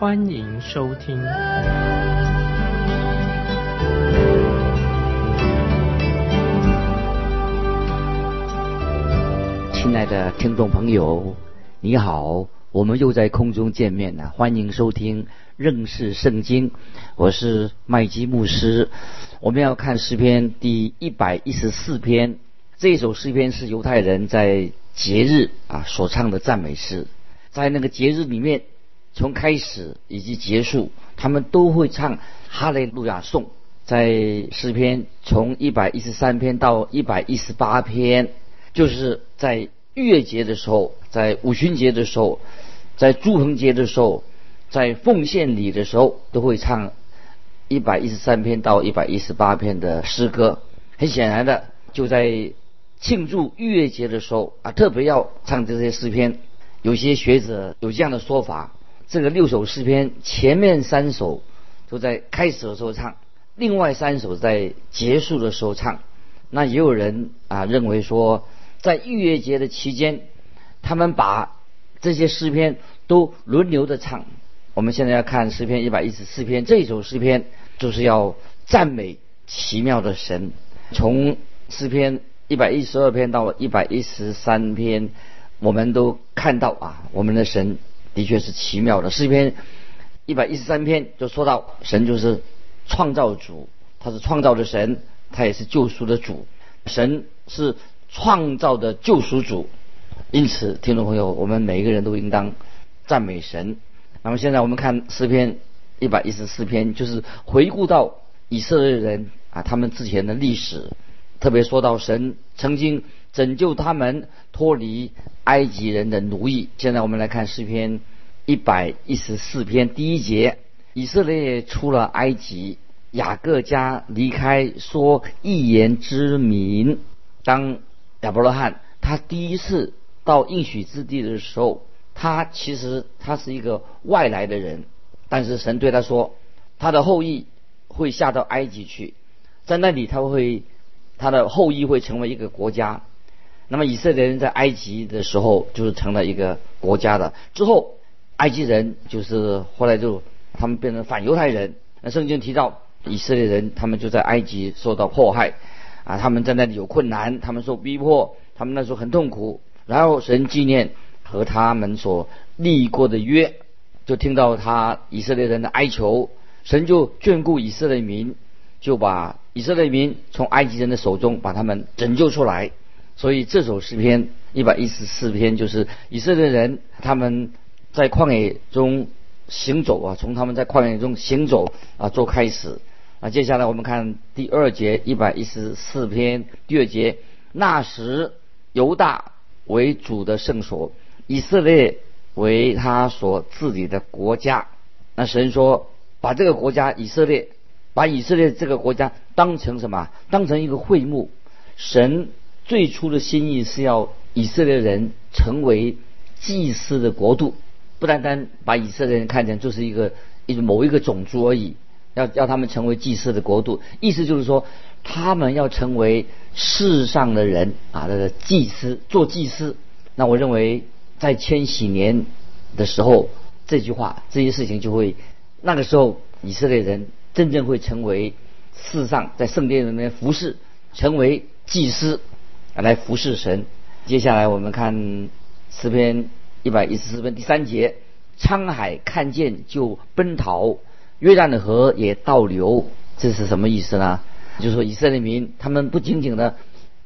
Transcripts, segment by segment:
欢迎收听。亲爱的听众朋友，你好，我们又在空中见面了，欢迎收听认识圣经，我是麦基牧师。我们要看诗篇第一百一十四篇，这首诗篇是犹太人在节日啊所唱的赞美诗，在那个节日里面，从开始以及结束，他们都会唱哈利路亚颂。在诗篇从一百一十三篇到一百一十八篇，就是在逾越节的时候，在五旬节的时候，在祝棚节的时候，在奉献礼的时候，都会唱。一百一十三篇到一百一十八篇的诗歌，很显然的，就在庆祝逾越节的时候啊，特别要唱这些诗篇。有些学者有这样的说法：这个六首诗篇前面三首都在开始的时候唱，另外三首在结束的时候唱。那也有人啊认为说，在逾越节的期间，他们把这些诗篇都轮流的唱。我们现在要看诗篇一百一十四篇，这首诗篇就是要赞美奇妙的神。从诗篇一百一十二篇到一百一十三篇，我们都看到啊，我们的神的确是奇妙的。诗篇一百一十三篇就说到，神就是创造主，他是创造的神，他也是救赎的主。神是创造的救赎主，因此，听众朋友，我们每一个人都应当赞美神。那么现在我们看诗篇一百一十四篇，就是回顾到以色列人啊，他们之前的历史，特别说到神曾经拯救他们脱离埃及人的奴役。现在我们来看诗篇一百一十四篇第一节：以色列出了埃及，雅各家离开说一言之民。当亚伯拉罕他第一次到应许之地的时候。他其实他是一个外来的人，但是神对他说，他的后裔会下到埃及去，在那里他会他的后裔会成为一个国家。那么以色列人在埃及的时候就是成了一个国家的。之后埃及人就是后来就他们变成反犹太人。那圣经提到以色列人他们就在埃及受到迫害啊，他们在那里有困难，他们受逼迫，他们那时候很痛苦。然后神纪念。和他们所立过的约，就听到他以色列人的哀求，神就眷顾以色列民，就把以色列民从埃及人的手中把他们拯救出来。所以这首诗篇一百一十四篇就是以色列人他们在旷野中行走啊，从他们在旷野中行走啊做开始。啊，接下来我们看第二节一百一十四篇第二节，那时犹大为主的圣所。以色列为他所治理的国家，那神说把这个国家以色列，把以色列这个国家当成什么？当成一个会幕。神最初的心意是要以色列人成为祭司的国度，不单单把以色列人看成就是一个一种某一个种族而已，要要他们成为祭司的国度。意思就是说，他们要成为世上的人啊，那个祭司做祭司。那我认为。在千禧年的时候，这句话这些事情就会，那个时候以色列人真正会成为世上在圣殿里面服侍，成为祭司来服侍神。接下来我们看诗篇一百一十四篇第三节：沧海看见就奔逃，约旦的河也倒流。这是什么意思呢？就是说以色列民他们不仅仅的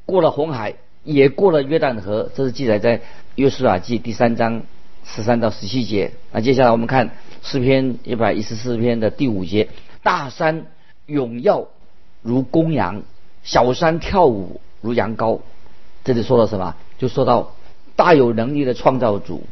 过了红海。也过了约旦河，这是记载在约书亚记第三章十三到十七节。那接下来我们看诗篇一百一十四篇的第五节：大山永耀如公羊，小山跳舞如羊羔。这里说到什么？就说到大有能力的创造主，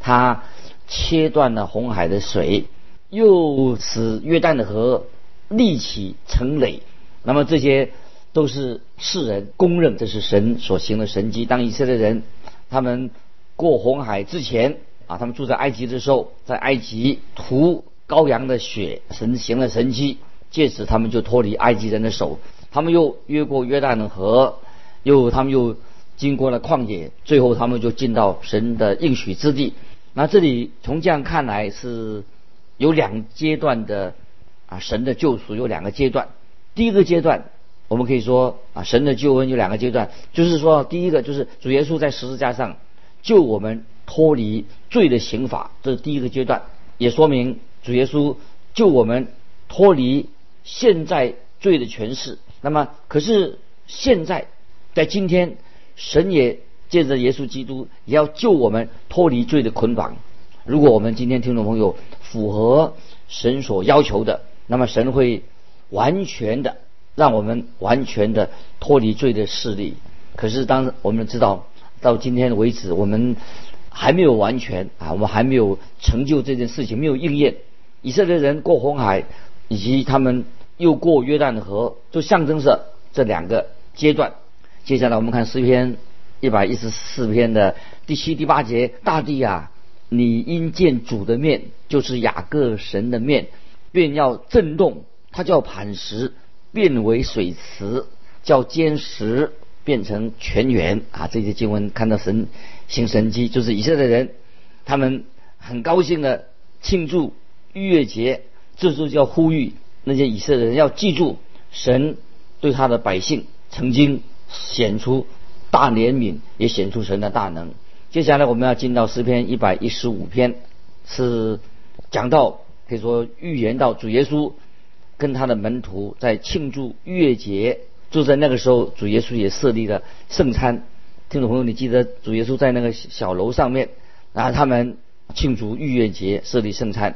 他切断了红海的水，又使约旦的河立起成垒。那么这些都是世人公认，这是神所行的神迹。当以色列人他们过红海之前啊，他们住在埃及的时候，在埃及涂羔羊的血，神行了神迹，借此他们就脱离埃及人的手。他们又越过约旦的河，又他们又经过了旷野，最后他们就进到神的应许之地。那这里从这样看来是有两阶段的啊，神的救赎有两个阶段。第一个阶段，我们可以说啊，神的救恩有两个阶段，就是说第一个就是主耶稣在十字架上救我们脱离罪的刑罚，这是第一个阶段，也说明主耶稣救我们脱离现在罪的权势。那么，可是现在，在今天，神也借着耶稣基督，也要救我们脱离罪的捆绑。如果我们今天听众朋友符合神所要求的，那么神会完全的让我们完全的脱离罪的势力。可是，当我们知道到今天为止，我们还没有完全啊，我们还没有成就这件事情，没有应验。以色列人过红海，以及他们。又过约旦河，就象征着这两个阶段。接下来我们看诗篇一百一十四篇的第七、第八节：大地啊，你因见主的面，就是雅各神的面，便要震动；它叫磐石变为水池，叫坚石变成泉源啊！这些经文看到神行神迹，就是以色列人他们很高兴的庆祝逾越节，这就叫呼吁。那些以色列人要记住，神对他的百姓曾经显出大怜悯，也显出神的大能。接下来我们要进到诗篇一百一十五篇，是讲到可以说预言到主耶稣跟他的门徒在庆祝逾越节，就在那个时候，主耶稣也设立了圣餐。听众朋友，你记得主耶稣在那个小楼上面，然后他们庆祝逾越节，设立圣餐。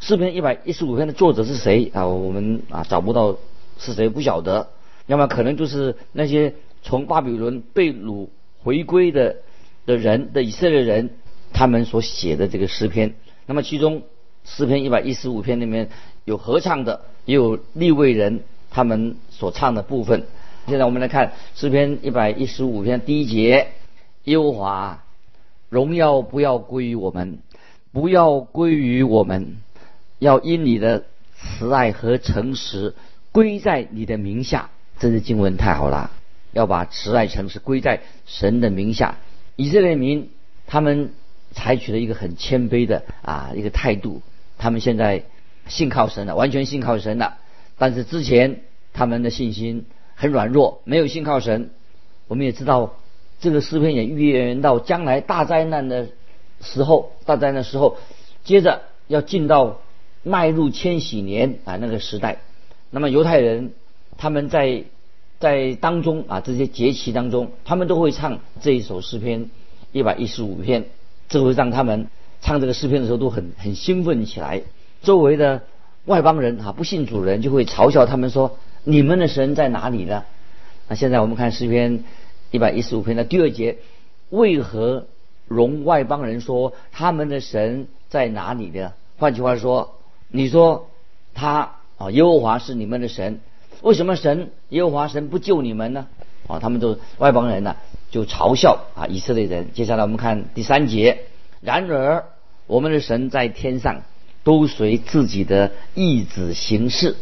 诗篇一百一十五篇的作者是谁啊？我们啊找不到是谁，不晓得。要么可能就是那些从巴比伦被掳回归的的人的以色列人，他们所写的这个诗篇。那么其中诗篇一百一十五篇里面有合唱的，也有立位人他们所唱的部分。现在我们来看诗篇一百一十五篇第一节：耶和华荣耀不要归于我们，不要归于我们。要因你的慈爱和诚实归在你的名下，这是经文太好了。要把慈爱城市归在神的名下。以色列民他们采取了一个很谦卑的啊一个态度，他们现在信靠神了，完全信靠神了。但是之前他们的信心很软弱，没有信靠神。我们也知道，这个诗篇也预言到将来大灾难的时候，大灾难时候，接着要进到。迈入千禧年啊，那个时代，那么犹太人他们在在当中啊这些节期当中，他们都会唱这一首诗篇一百一十五篇，这会让他们唱这个诗篇的时候都很很兴奋起来。周围的外邦人啊，不信主人就会嘲笑他们说：“你们的神在哪里呢？”那现在我们看诗篇一百一十五篇的第二节，为何容外邦人说他们的神在哪里呢？换句话说。你说他啊，耶和华是你们的神，为什么神耶和华神不救你们呢？啊，他们都外邦人呢，就嘲笑啊以色列人。接下来我们看第三节，然而我们的神在天上，都随自己的意志行事。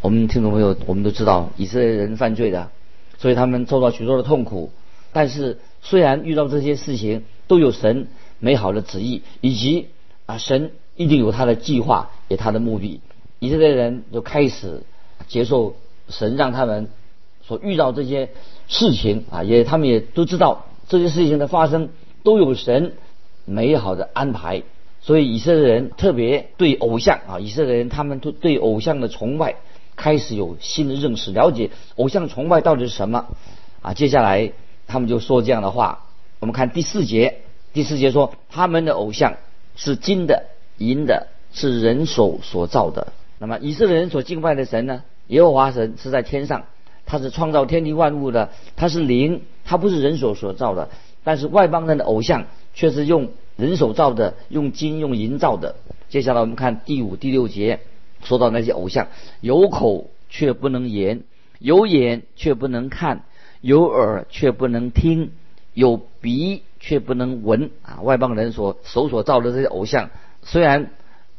我们听众朋友，我们都知道以色列人犯罪的，所以他们受到许多的痛苦。但是虽然遇到这些事情，都有神美好的旨意，以及啊神。一定有他的计划，有他的目的。以色列人就开始接受神让他们所遇到这些事情啊，也他们也都知道这些事情的发生都有神美好的安排。所以以色列人特别对偶像啊，以色列人他们都对偶像的崇拜开始有新的认识，了解偶像崇拜到底是什么啊。接下来他们就说这样的话，我们看第四节，第四节说他们的偶像是金的。银的是人手所造的，那么以色列人所敬拜的神呢？耶和华神是在天上，他是创造天地万物的，他是灵，他不是人手所造的。但是外邦人的偶像却是用人手造的，用金用银造的。接下来我们看第五、第六节，说到那些偶像，有口却不能言，有眼却不能看，有耳却不能听，有鼻却不能闻啊！外邦人所手所造的这些偶像，虽然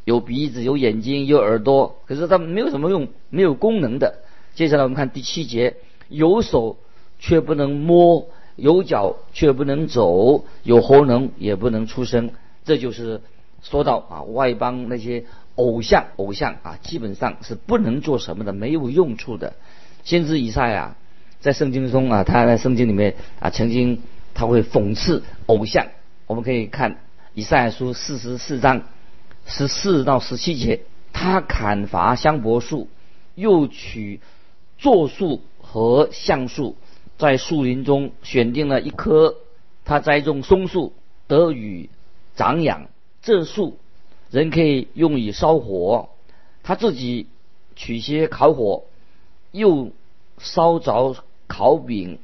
有鼻子、有眼睛、有耳朵，可是它没有什么用，没有功能的。接下来我们看第七节，有手却不能摸，有脚却不能走，有喉咙也不能出声。这就是说到啊，外邦那些偶像，偶像啊，基本上是不能做什么的，没有用处的。先知以赛亚在圣经中啊，他在圣经里面啊，曾经他会讽刺偶像。我们可以看以赛亚书四十四章十四到十七节，他砍伐香柏树，又取。柞树和橡树在树林中选定了一棵，他栽种松树得雨长养。这树人可以用以烧火，他自己取些烤火，又烧着烤饼，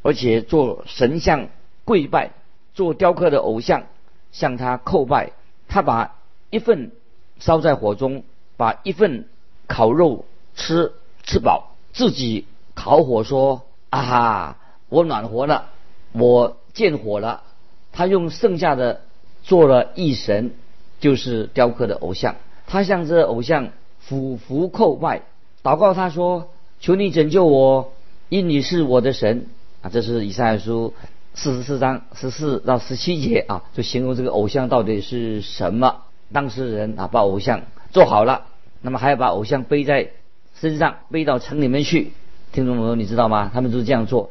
而且做神像跪拜，做雕刻的偶像向他叩拜。他把一份烧在火中，把一份烤肉吃吃饱。自己烤火说：“啊哈，我暖和了，我见火了。”他用剩下的做了一神，就是雕刻的偶像。他向这偶像俯伏叩拜，祷告他说：“求你拯救我，因你是我的神。”啊，这是以赛亚书四十四章十四到十七节啊，就形容这个偶像到底是什么。当事人啊，把偶像做好了，那么还要把偶像背在。身上背到城里面去，听众朋友，你知道吗？他们都是这样做。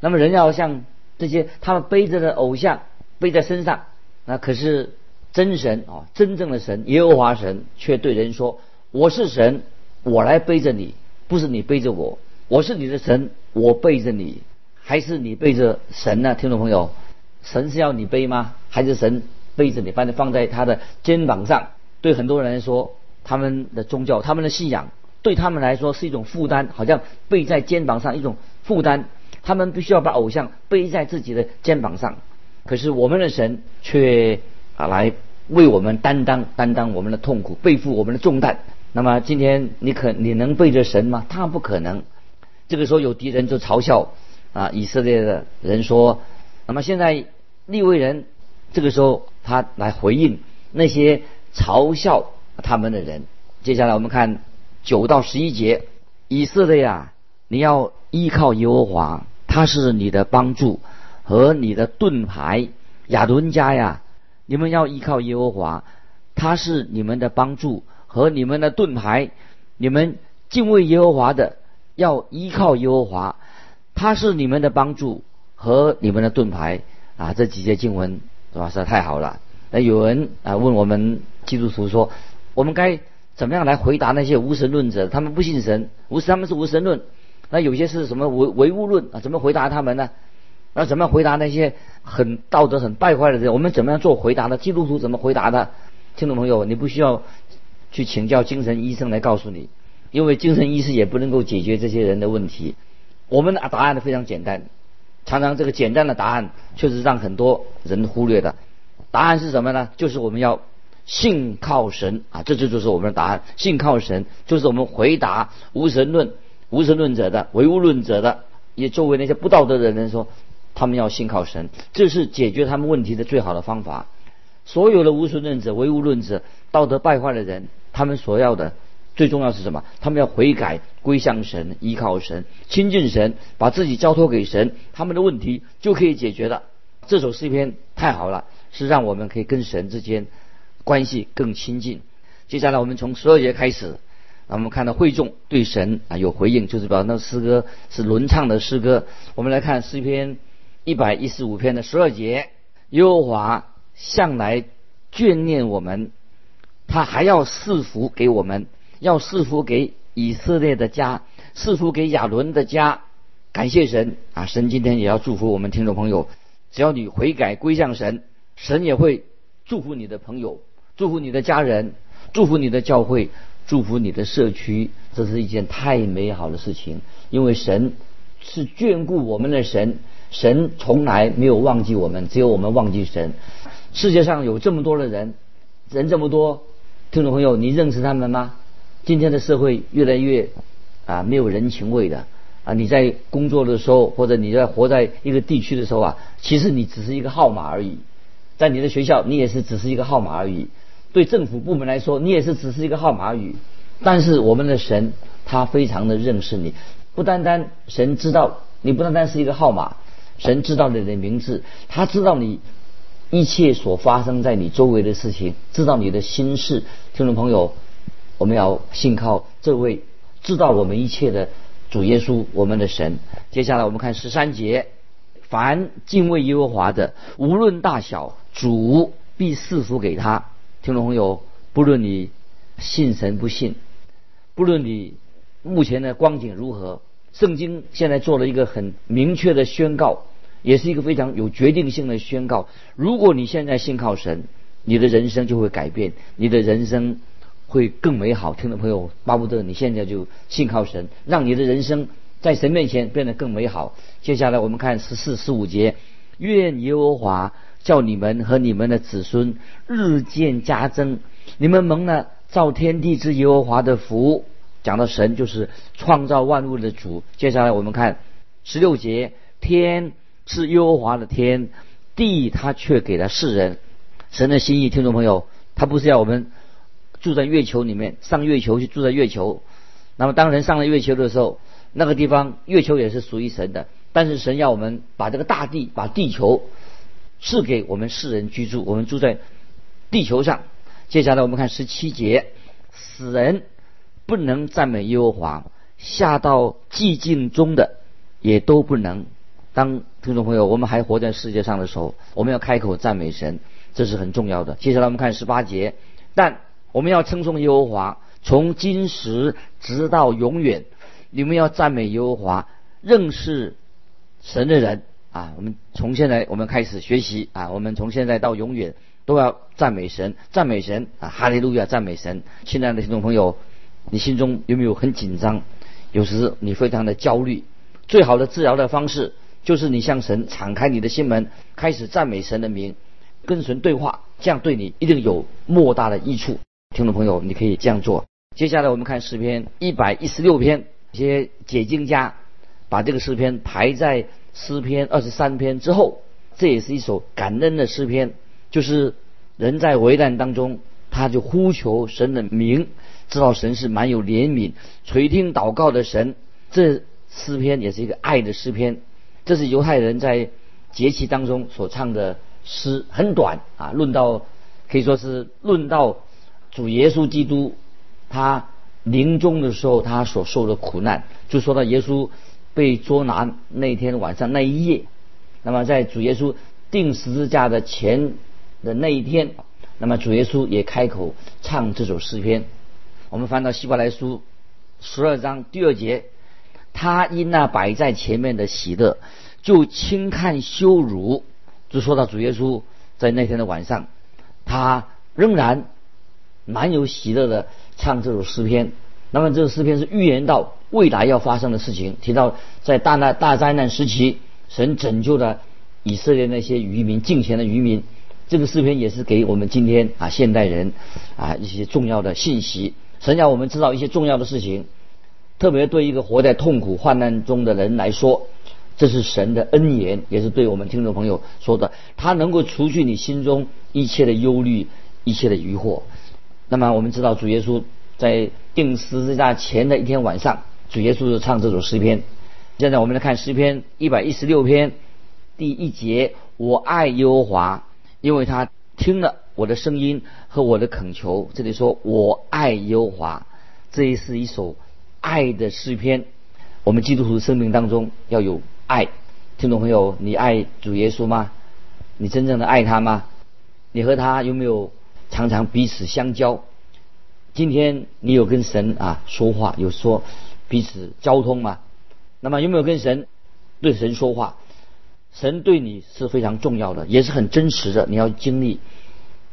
那么人要像这些，他们背着的偶像背在身上，那可是真神啊，真正的神耶和华神却对人说：“我是神，我来背着你，不是你背着我。我是你的神，我背着你，还是你背着神呢？”听众朋友，神是要你背吗？还是神背着你，把你放在他的肩膀上？对很多人来说，他们的宗教，他们的信仰。对他们来说是一种负担，好像背在肩膀上一种负担。他们必须要把偶像背在自己的肩膀上。可是我们的神却啊来为我们担当担当我们的痛苦，背负我们的重担。那么今天你可你能背着神吗？他不可能。这个时候有敌人就嘲笑啊以色列的人说：那么现在利未人这个时候他来回应那些嘲笑他们的人。接下来我们看。九到十一节，以色列呀，你要依靠耶和华，他是你的帮助和你的盾牌。亚伦家呀，你们要依靠耶和华，他是你们的帮助和你们的盾牌。你们敬畏耶和华的，要依靠耶和华，他是你们的帮助和你们的盾牌。啊，这几节经文是吧？实在太好了。那有人啊问我们基督徒说，我们该？怎么样来回答那些无神论者？他们不信神，无神他们是无神论。那有些是什么唯唯物论啊？怎么回答他们呢？那怎么回答那些很道德很败坏的人？我们怎么样做回答呢？基督徒怎么回答的？听众朋友，你不需要去请教精神医生来告诉你，因为精神医师也不能够解决这些人的问题。我们的答案呢非常简单，常常这个简单的答案确实让很多人忽略的。答案是什么呢？就是我们要。信靠神啊，这这就是我们的答案。信靠神就是我们回答无神论、无神论者的、唯物论者的，也作为那些不道德的人说，他们要信靠神，这是解决他们问题的最好的方法。所有的无神论者、唯物论者、道德败坏的人，他们所要的最重要是什么？他们要悔改、归向神、依靠神、亲近神，把自己交托给神，他们的问题就可以解决了。这首诗篇太好了，是让我们可以跟神之间。关系更亲近。接下来我们从十二节开始，那我们看到会众对神啊有回应，就是把那诗歌是轮唱的诗歌。我们来看诗篇一百一十五篇的十二节：耶和华向来眷念我们，他还要赐福给我们，要赐福给以色列的家，赐福给亚伦的家。感谢神啊！神今天也要祝福我们听众朋友，只要你悔改归向神，神也会祝福你的朋友。祝福你的家人，祝福你的教会，祝福你的社区，这是一件太美好的事情。因为神是眷顾我们的神，神从来没有忘记我们，只有我们忘记神。世界上有这么多的人，人这么多，听众朋友，你认识他们吗？今天的社会越来越啊没有人情味的啊！你在工作的时候，或者你在活在一个地区的时候啊，其实你只是一个号码而已。在你的学校，你也是只是一个号码而已。对政府部门来说，你也是只是一个号码而已。但是我们的神，他非常的认识你，不单单神知道你，不单单是一个号码，神知道你的名字，他知道你一切所发生在你周围的事情，知道你的心事。听众朋友。我们要信靠这位知道我们一切的主耶稣，我们的神。接下来我们看十三节：凡敬畏耶和华的，无论大小，主必赐福给他。听众朋友，不论你信神不信，不论你目前的光景如何，圣经现在做了一个很明确的宣告，也是一个非常有决定性的宣告。如果你现在信靠神，你的人生就会改变，你的人生。会更美好，听众朋友，巴不得你现在就信靠神，让你的人生在神面前变得更美好。接下来我们看十四、十五节，愿耶和华叫你们和你们的子孙日渐加增，你们蒙了造天地之耶和华的福。讲到神就是创造万物的主。接下来我们看十六节，天是耶和华的天，地他却给了世人。神的心意，听众朋友，他不是要我们。住在月球里面，上月球去住在月球。那么当人上了月球的时候，那个地方月球也是属于神的。但是神要我们把这个大地，把地球赐给我们世人居住。我们住在地球上。接下来我们看十七节：死人不能赞美耶和华，下到寂静中的也都不能。当听众朋友，我们还活在世界上的时候，我们要开口赞美神，这是很重要的。接下来我们看十八节，但。我们要称颂耶和华，从今时直到永远。你们要赞美耶和华，认识神的人啊！我们从现在我们开始学习啊！我们从现在到永远都要赞美神，赞美神啊！哈利路亚，赞美神！亲爱的听众朋友，你心中有没有很紧张？有时你非常的焦虑。最好的治疗的方式就是你向神敞开你的心门，开始赞美神的名，跟神对话，这样对你一定有莫大的益处。听众朋友，你可以这样做。接下来我们看诗篇一百一十六篇，一些解经家把这个诗篇排在诗篇二十三篇之后。这也是一首感恩的诗篇，就是人在危难当中，他就呼求神的名，知道神是蛮有怜悯、垂听祷告的神。这诗篇也是一个爱的诗篇，这是犹太人在节期当中所唱的诗，很短啊。论到可以说是论到。主耶稣基督，他临终的时候，他所受的苦难，就说到耶稣被捉拿那天晚上那一夜。那么在主耶稣钉十字架的前的那一天，那么主耶稣也开口唱这首诗篇。我们翻到希伯来书十二章第二节，他因那摆在前面的喜乐，就轻看羞辱。就说到主耶稣在那天的晚上，他仍然。蛮有喜乐的唱这首诗篇，那么这个诗篇是预言到未来要发生的事情，提到在大难大灾难时期，神拯救了以色列那些渔民敬虔的渔民。这个诗篇也是给我们今天啊现代人啊一些重要的信息。神要我们知道一些重要的事情，特别对一个活在痛苦患难中的人来说，这是神的恩言，也是对我们听众朋友说的。他能够除去你心中一切的忧虑，一切的疑惑。那么我们知道，主耶稣在定十字架前的一天晚上，主耶稣就唱这首诗篇。现在我们来看诗篇一百一十六篇第一节：“我爱耶和华，因为他听了我的声音和我的恳求。”这里说“我爱耶和华”，这也是一首爱的诗篇。我们基督徒生命当中要有爱。听众朋友，你爱主耶稣吗？你真正的爱他吗？你和他有没有？常常彼此相交。今天你有跟神啊说话，有说彼此交通吗？那么有没有跟神对神说话？神对你是非常重要的，也是很真实的。你要经历。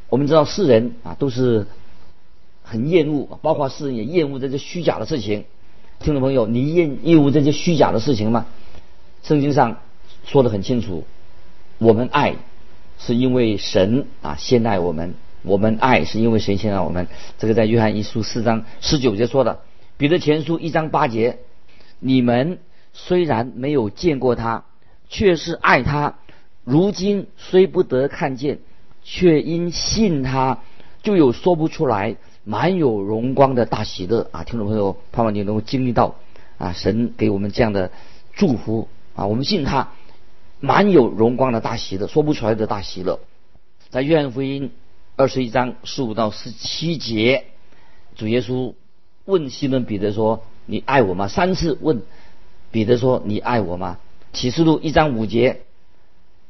我们知道世人啊都是很厌恶，包括世人也厌恶这些虚假的事情。听众朋友，你厌厌恶这些虚假的事情吗？圣经上说的很清楚，我们爱是因为神啊先爱我们。我们爱是因为神先爱我们。这个在约翰一书四章十九节说的，彼得前书一章八节，你们虽然没有见过他，却是爱他；如今虽不得看见，却因信他，就有说不出来、满有荣光的大喜乐啊！听众朋友，盼望你能够经历到啊，神给我们这样的祝福啊！我们信他，满有荣光的大喜乐，说不出来的大喜乐。在约翰福音二十一章十五到十七节，主耶稣问西门彼得说：“你爱我吗？”三次问彼得说：“你爱我吗？”启示录一章五节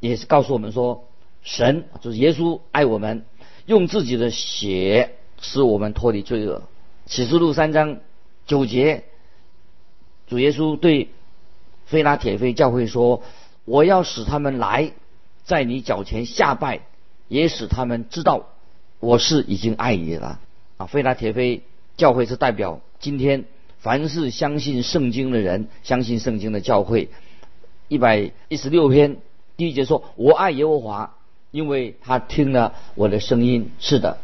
也是告诉我们说：“神就是耶稣爱我们，用自己的血使我们脱离罪恶。”启示录三章九节，主耶稣对菲拉铁菲教会说：“我要使他们来，在你脚前下拜。”也使他们知道我是已经爱你了啊！菲拉铁菲教会是代表今天凡是相信圣经的人，相信圣经的教会。一百一十六篇第一节说：“我爱耶和华，因为他听了我的声音。”是的，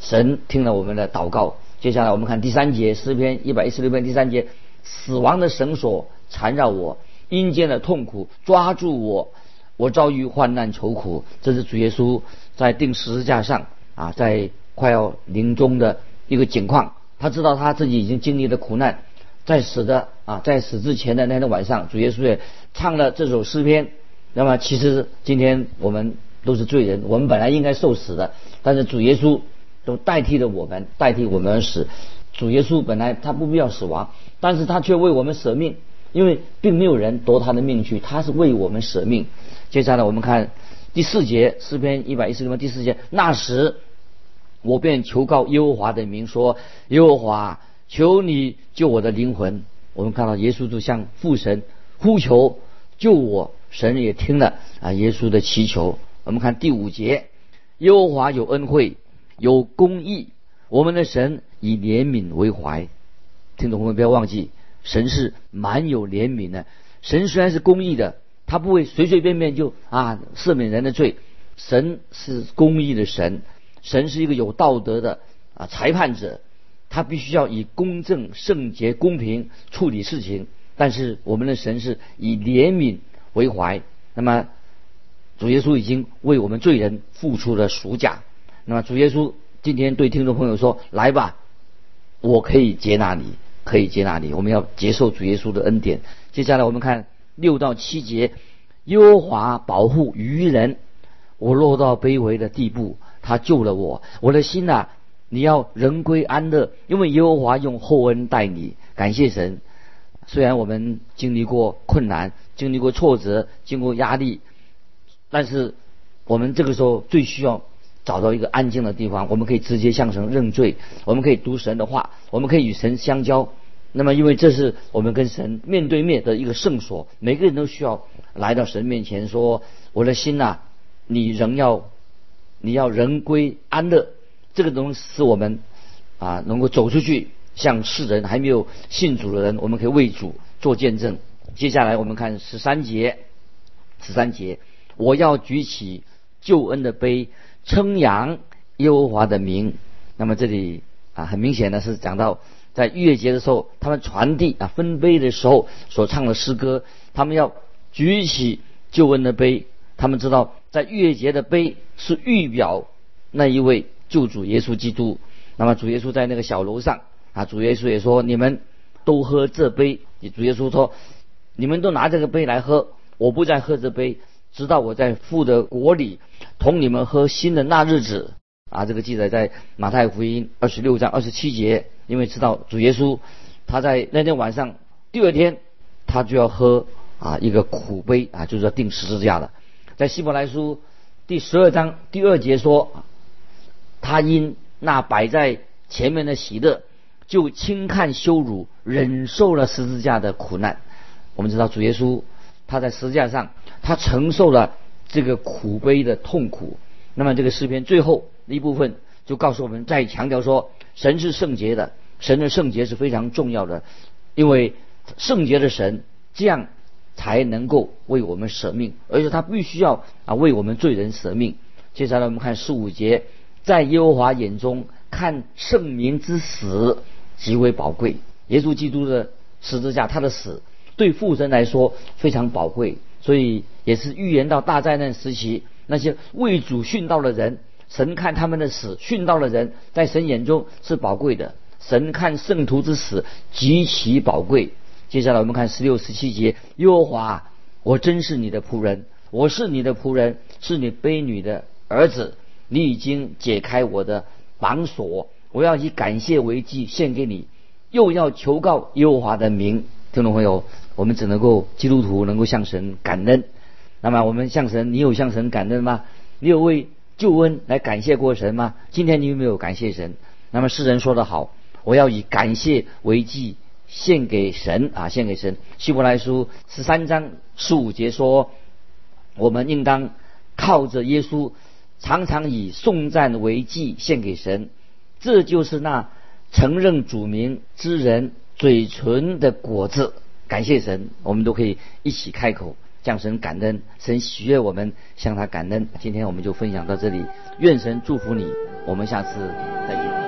神听了我们的祷告。接下来我们看第三节诗篇一百一十六篇第三节：“死亡的绳索缠绕我，阴间的痛苦抓住我。”我遭遇患难愁苦，这是主耶稣在钉十字架上啊，在快要临终的一个景况。他知道他自己已经经历了苦难，在死的啊，在死之前的那天晚上，主耶稣也唱了这首诗篇。那么，其实今天我们都是罪人，我们本来应该受死的，但是主耶稣都代替了我们，代替我们而死。主耶稣本来他不必要死亡，但是他却为我们舍命，因为并没有人夺他的命去，他是为我们舍命。接下来我们看第四节诗篇一百一十六篇第四节，那时我便求告耶和华的名说：耶和华，求你救我的灵魂。我们看到耶稣就向父神呼求救我，神也听了啊耶稣的祈求。我们看第五节，耶和华有恩惠，有公义，我们的神以怜悯为怀。听众朋友们不要忘记，神是蛮有怜悯的。神虽然是公义的。他不会随随便便就啊赦免人的罪，神是公义的神，神是一个有道德的啊裁判者，他必须要以公正、圣洁、公平处理事情。但是我们的神是以怜悯为怀，那么主耶稣已经为我们罪人付出了赎价。那么主耶稣今天对听众朋友说：“来吧，我可以接纳你，可以接纳你。我们要接受主耶稣的恩典。”接下来我们看。六到七节，耶和华保护愚人，我落到卑微的地步，他救了我。我的心呐，你要人归安乐，因为耶和华用厚恩待你。感谢神。虽然我们经历过困难，经历过挫折，经过压力，但是我们这个时候最需要找到一个安静的地方，我们可以直接向神认罪，我们可以读神的话，我们可以与神相交。那么，因为这是我们跟神面对面的一个圣所，每个人都需要来到神面前说：“我的心呐，你仍要，你要人归安乐。”这个东西使我们啊能够走出去，向世人还没有信主的人，我们可以为主做见证。接下来我们看十三节，十三节，我要举起救恩的杯，称扬耶和华的名。那么这里啊，很明显的是讲到。在逾越节的时候，他们传递啊分杯的时候所唱的诗歌，他们要举起救恩的杯。他们知道，在逾越节的杯是预表那一位救主耶稣基督。那么主耶稣在那个小楼上啊，主耶稣也说：“你们都喝这杯。”主耶稣说：“你们都拿这个杯来喝，我不再喝这杯，直到我在父的国里同你们喝新的那日子。”啊，这个记载在马太福音二十六章二十七节。因为知道主耶稣，他在那天晚上，第二天他就要喝啊一个苦杯啊，就是要定十字架的。在希伯来书第十二章第二节说，他因那摆在前面的喜乐，就轻看羞辱，忍受了十字架的苦难。我们知道主耶稣他在十字架上，他承受了这个苦杯的痛苦。那么这个诗篇最后一部分就告诉我们，再强调说。神是圣洁的，神的圣洁是非常重要的，因为圣洁的神这样才能够为我们舍命，而且他必须要啊为我们罪人舍命。接下来我们看十五节，在耶和华眼中看圣民之死极为宝贵。耶稣基督的十字架，他的死对父神来说非常宝贵，所以也是预言到大灾难时期那些为主殉道的人，神看他们的死，殉道的人在神眼中是宝贵的。神看圣徒之死极其宝贵。接下来我们看十六、十七节：耶和华，我真是你的仆人，我是你的仆人，是你卑女的儿子。你已经解开我的绑锁，我要以感谢为祭献给你，又要求告耶和华的名。听众朋友，我们只能够基督徒能够向神感恩。那么我们向神，你有向神感恩吗？你有为救恩来感谢过神吗？今天你有没有感谢神？那么诗人说得好。我要以感谢为祭献给神啊，献给神。希伯来书十三章十五节说，我们应当靠着耶稣，常常以颂赞为祭献给神。这就是那承认主名之人嘴唇的果子。感谢神，我们都可以一起开口向神感恩，神喜悦我们向他感恩。今天我们就分享到这里，愿神祝福你，我们下次再见。